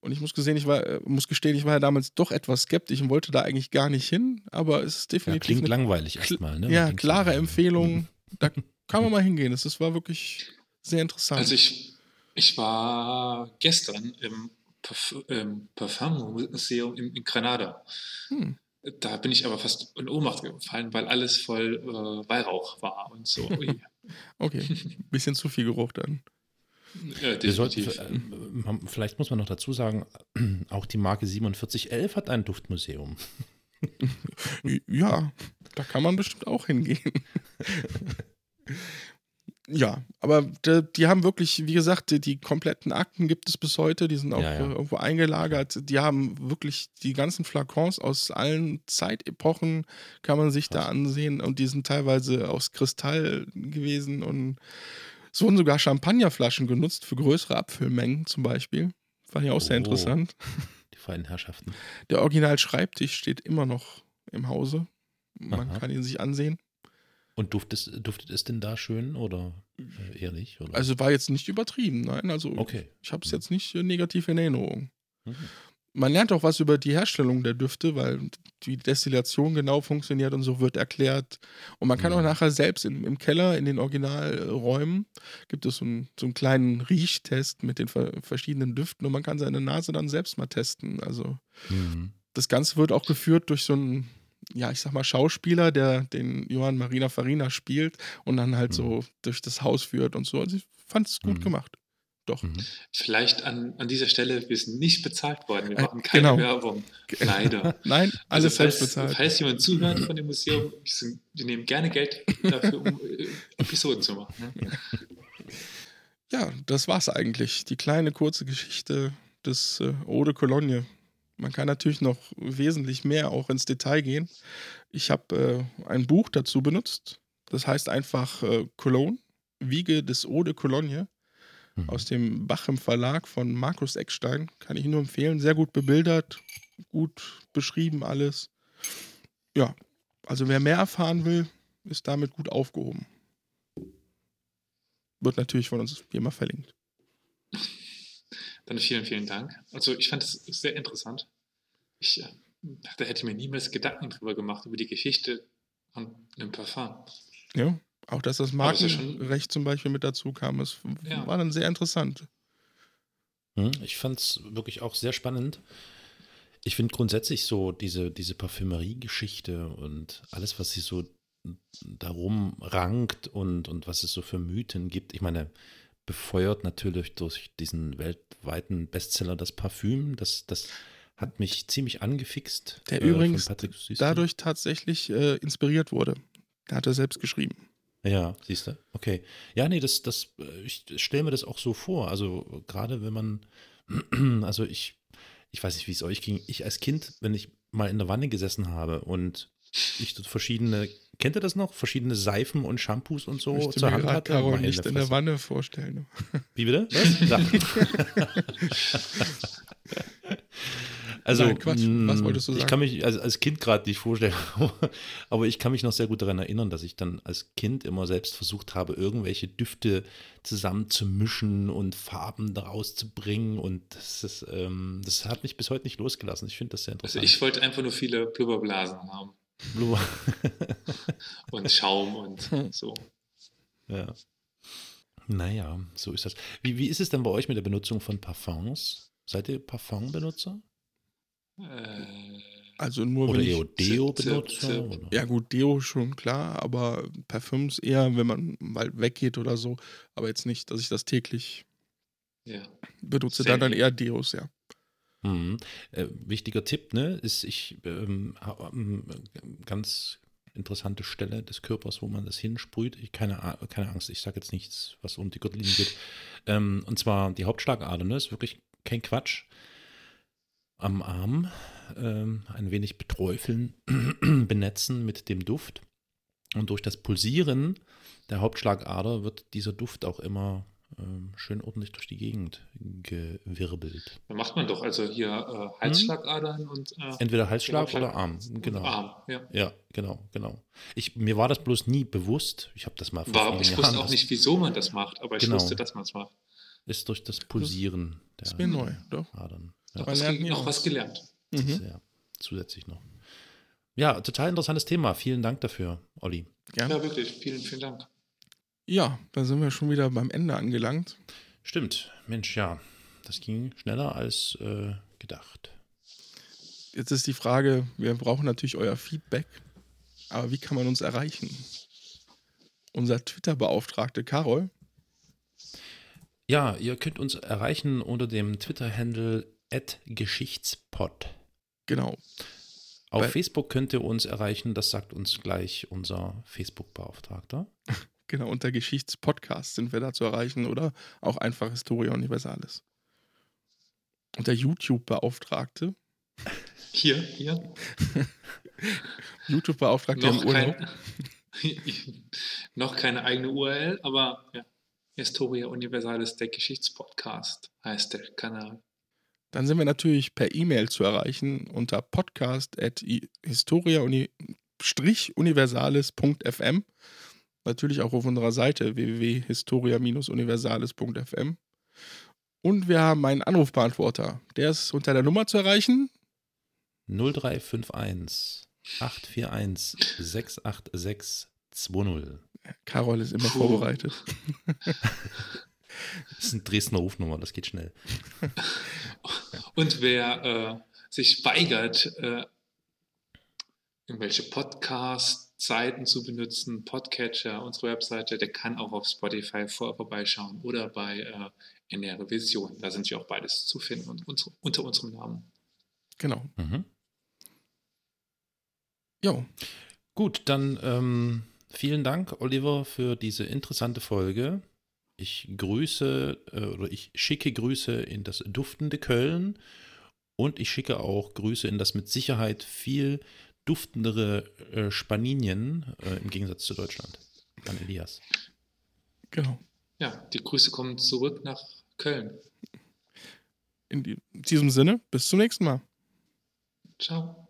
Speaker 1: Und ich muss, gesehen, ich war, äh, muss gestehen, ich war ja damals doch etwas skeptisch und wollte da eigentlich gar nicht hin. Aber es ist
Speaker 2: ja,
Speaker 1: definitiv
Speaker 2: klingt
Speaker 1: eine
Speaker 2: langweilig erstmal, ne?
Speaker 1: ja, klare
Speaker 2: äh,
Speaker 1: Empfehlung. Da kann man mal hingehen. Das ist, war wirklich sehr interessant.
Speaker 3: Also ich, ich war gestern im Parf Parfummuseum in, in Granada.
Speaker 1: Hm.
Speaker 3: Da bin ich aber fast in Ohnmacht gefallen, weil alles voll äh, Weihrauch war und so.
Speaker 1: Okay, bisschen zu viel Geruch dann.
Speaker 3: äh,
Speaker 2: Wir sollten,
Speaker 3: definitiv.
Speaker 2: äh, vielleicht muss man noch dazu sagen, auch die Marke 4711 hat ein Duftmuseum.
Speaker 1: Ja, da kann man bestimmt auch hingehen. Ja, aber die, die haben wirklich, wie gesagt, die, die kompletten Akten gibt es bis heute. Die sind auch
Speaker 2: Ja, ja.
Speaker 1: äh, irgendwo eingelagert. Die haben wirklich die ganzen Flakons aus allen Zeitepochen, kann man sich da
Speaker 2: Krass.
Speaker 1: ansehen. Und die sind teilweise aus Kristall gewesen. Und es wurden sogar Champagnerflaschen genutzt für größere Abfüllmengen zum Beispiel. Fand ich auch sehr
Speaker 2: Oh.
Speaker 1: interessant.
Speaker 2: Die feinen Herrschaften.
Speaker 1: Der Original-Schreibtisch steht immer noch im Hause. Man
Speaker 2: Aha.
Speaker 1: kann ihn sich ansehen.
Speaker 2: Und duftet es, duftet es denn da schön oder äh, eher nicht? Oder?
Speaker 1: Also war jetzt nicht übertrieben, nein. Also
Speaker 2: okay.
Speaker 1: ich habe es jetzt nicht äh, negativ in Erinnerung.
Speaker 2: Mhm.
Speaker 1: Man lernt auch was über die Herstellung der Düfte, weil die Destillation genau funktioniert und so wird erklärt. Und man kann
Speaker 2: Mhm.
Speaker 1: auch nachher selbst im, im Keller, in den Originalräumen, gibt es so einen, so einen kleinen Riechtest mit den ver verschiedenen Düften und man kann seine Nase dann selbst mal testen. Also
Speaker 2: Mhm.
Speaker 1: das Ganze wird auch geführt durch so einen, ja, ich sag mal, Schauspieler, der den Johann Marina Farina spielt und dann halt
Speaker 2: Mhm.
Speaker 1: so durch das Haus führt und so. Also ich fand es gut
Speaker 2: Mhm.
Speaker 1: gemacht. Doch.
Speaker 2: Mhm.
Speaker 3: Vielleicht an, an dieser Stelle, wir sind nicht bezahlt worden. Wir
Speaker 1: Äh,
Speaker 3: machen keine
Speaker 1: genau.
Speaker 3: Werbung. Leider.
Speaker 1: Nein,
Speaker 3: Also
Speaker 1: alles
Speaker 3: falls,
Speaker 1: selbst bezahlt.
Speaker 3: falls jemand zuhört von dem Museum, wir nehmen gerne Geld dafür, um äh, Episoden zu machen. Ne?
Speaker 1: Ja, das war's eigentlich. Die kleine kurze Geschichte des äh, Eau de Cologne. Man kann natürlich noch wesentlich mehr auch ins Detail gehen. Ich habe äh, ein Buch dazu benutzt. Das heißt einfach äh, Cologne, Wiege des Eau de Cologne
Speaker 2: Mhm.
Speaker 1: aus dem Bachem Verlag von Markus Eckstein. Kann ich nur empfehlen. Sehr gut bebildert, gut beschrieben alles. Ja, also wer mehr erfahren will, ist damit gut aufgehoben. Wird natürlich von uns wie immer verlinkt.
Speaker 3: Dann vielen, vielen Dank. Also ich fand es sehr interessant. Ich, äh, da hätte ich mir niemals Gedanken drüber gemacht, über die Geschichte an einem Parfum.
Speaker 1: Ja, auch dass das
Speaker 3: ist ja
Speaker 1: Markenrecht zum Beispiel mit dazu kam, ist,
Speaker 3: Ja.
Speaker 1: war dann sehr interessant.
Speaker 2: Hm, Ich fand es wirklich auch sehr spannend. Ich finde grundsätzlich so diese, diese Parfümerie-Geschichte und alles, was sich so darum rankt und, und was es so für Mythen gibt. Ich meine, befeuert natürlich durch diesen weltweiten Bestseller das Parfüm. Das, das hat mich ziemlich angefixt.
Speaker 1: Der
Speaker 2: äh,
Speaker 1: übrigens. Dadurch tatsächlich äh, inspiriert wurde. Der hat er selbst geschrieben.
Speaker 2: Ja, siehst du? Okay. Ja, nee, das, das, äh, ich stelle mir das auch so vor. Also gerade wenn man, also ich, ich weiß nicht, wie es euch ging. Ich als Kind, wenn ich mal in der Wanne gesessen habe und ich verschiedene, kennt ihr das noch? Verschiedene Seifen und Shampoos und so
Speaker 1: ich möchte
Speaker 2: zur
Speaker 1: mir
Speaker 2: Hand hatte. Meine
Speaker 1: nicht in der. Wanne vorstellen.
Speaker 2: Wie bitte? Was? Also,
Speaker 1: Nein, Quatsch. Was
Speaker 2: mh,
Speaker 1: wolltest du
Speaker 2: Ich
Speaker 1: sagen?
Speaker 2: kann mich also als Kind gerade nicht vorstellen, aber ich kann mich noch sehr gut daran erinnern, dass ich dann als Kind immer selbst versucht habe, irgendwelche Düfte zusammen zu mischen und Farben daraus zu bringen und das, ist, ähm, das hat mich bis heute nicht losgelassen. Ich finde das sehr
Speaker 3: Also
Speaker 2: interessant.
Speaker 3: ich wollte einfach nur viele Blubberblasen haben
Speaker 2: Blue-
Speaker 3: und Schaum und so.
Speaker 2: ja. Naja, so ist das. Wie, wie ist es denn bei euch mit der Benutzung von Parfums? Seid ihr Parfumbenutzer?
Speaker 3: Äh,
Speaker 1: Also nur
Speaker 2: Oder
Speaker 1: wenn
Speaker 2: eher
Speaker 1: ich,
Speaker 3: Zip.
Speaker 2: oder?
Speaker 1: Ja gut, Deo schon klar, aber Parfüms eher, wenn man mal weggeht oder so. Aber jetzt nicht, dass ich das täglich
Speaker 3: ja.
Speaker 1: benutze.
Speaker 3: Sehr
Speaker 1: Da dann eher Deos, ja.
Speaker 2: Mhm. Äh, wichtiger Tipp, ne, ist ich ähm, ähm, ganz interessante Stelle des Körpers, wo man das hinsprüht. Ich, keine, keine Angst, ich sage jetzt nichts, was um die Gürtellinie geht. Ähm, und zwar die Hauptschlagader, ne, ist wirklich kein Quatsch. Am Arm ähm, ein wenig beträufeln, benetzen mit dem Duft. Und durch das Pulsieren der Hauptschlagader wird dieser Duft auch immer schön ordentlich durch die Gegend gewirbelt.
Speaker 3: Da macht man doch also hier äh, Halsschlagadern und äh,
Speaker 2: Entweder Halsschlag
Speaker 3: Hauptschlag-
Speaker 2: oder Arm. Genau.
Speaker 3: Arm. Ja.
Speaker 2: Ja, genau, genau. Ich, mir war das bloß nie bewusst. Ich habe das mal vor
Speaker 3: War, ich
Speaker 2: Jahren.
Speaker 3: wusste auch
Speaker 2: das
Speaker 3: nicht, wieso man das macht, aber ich
Speaker 2: Genau.
Speaker 3: wusste, dass man es macht.
Speaker 2: Ist durch das Pulsieren der
Speaker 1: Ist mir neu, doch.
Speaker 2: Adern.
Speaker 3: Noch,
Speaker 2: Ja,
Speaker 1: Man
Speaker 3: was, noch was gelernt.
Speaker 2: das
Speaker 1: Mhm.
Speaker 2: ist ja zusätzlich noch. Ja, total interessantes Thema. Vielen Dank dafür, Olli.
Speaker 1: Gerne.
Speaker 3: Ja, wirklich. Vielen, vielen Dank.
Speaker 1: Ja, da sind wir schon wieder beim Ende angelangt.
Speaker 2: Stimmt, Mensch, ja. Das ging schneller als äh, gedacht.
Speaker 1: Jetzt ist die Frage, wir brauchen natürlich euer Feedback, aber wie kann man uns erreichen? Unser Twitter-Beauftragte Carol,
Speaker 2: Ja, ihr könnt uns erreichen unter dem Twitter-Handle @geschichtspod.
Speaker 1: genau.
Speaker 2: Auf
Speaker 1: Bei-
Speaker 2: Facebook könnt ihr uns erreichen, das sagt uns gleich unser Facebook-Beauftragter.
Speaker 1: Genau, unter Geschichtspodcast sind wir da zu erreichen oder auch einfach Historia Universalis. Und der YouTube-Beauftragte,
Speaker 3: Hier, hier.
Speaker 1: YouTube-Beauftragte im
Speaker 3: Noch,
Speaker 1: Urlaub.
Speaker 3: kein, noch keine eigene URL, aber ja. Historia Universalis, der Geschichtspodcast, heißt der Kanal.
Speaker 1: Dann sind wir natürlich per E-Mail zu erreichen unter podcast.historia-universalis.fm. Natürlich auch auf unserer Seite www.historia-universalis.fm. Und wir haben einen Anrufbeantworter. Der ist unter der Nummer zu erreichen.
Speaker 2: 0351 841 686 20.
Speaker 1: Carol ist immer
Speaker 3: Puh.
Speaker 1: vorbereitet.
Speaker 2: Das ist eine Dresdner Rufnummer, das geht schnell.
Speaker 3: Und wer äh, sich weigert, äh, irgendwelche Podcast-Seiten zu benutzen, Podcatcher, unsere Webseite, der kann auch auf Spotify vor, vorbeischauen oder bei äh, NR Vision. Da sind wir auch beides zu finden und unsere, unter unserem Namen.
Speaker 1: Genau.
Speaker 2: Mhm.
Speaker 1: Jo,
Speaker 2: Gut, dann ähm, vielen Dank, Oliver, für diese interessante Folge. Ich grüße äh, oder ich schicke Grüße in das duftende Köln und ich schicke auch Grüße in das mit Sicherheit viel duftendere äh, Spanien äh, im Gegensatz zu Deutschland. An Elias.
Speaker 1: Genau.
Speaker 3: Ja, die Grüße kommen zurück nach Köln.
Speaker 1: In diesem Sinne, bis zum nächsten Mal.
Speaker 3: Ciao.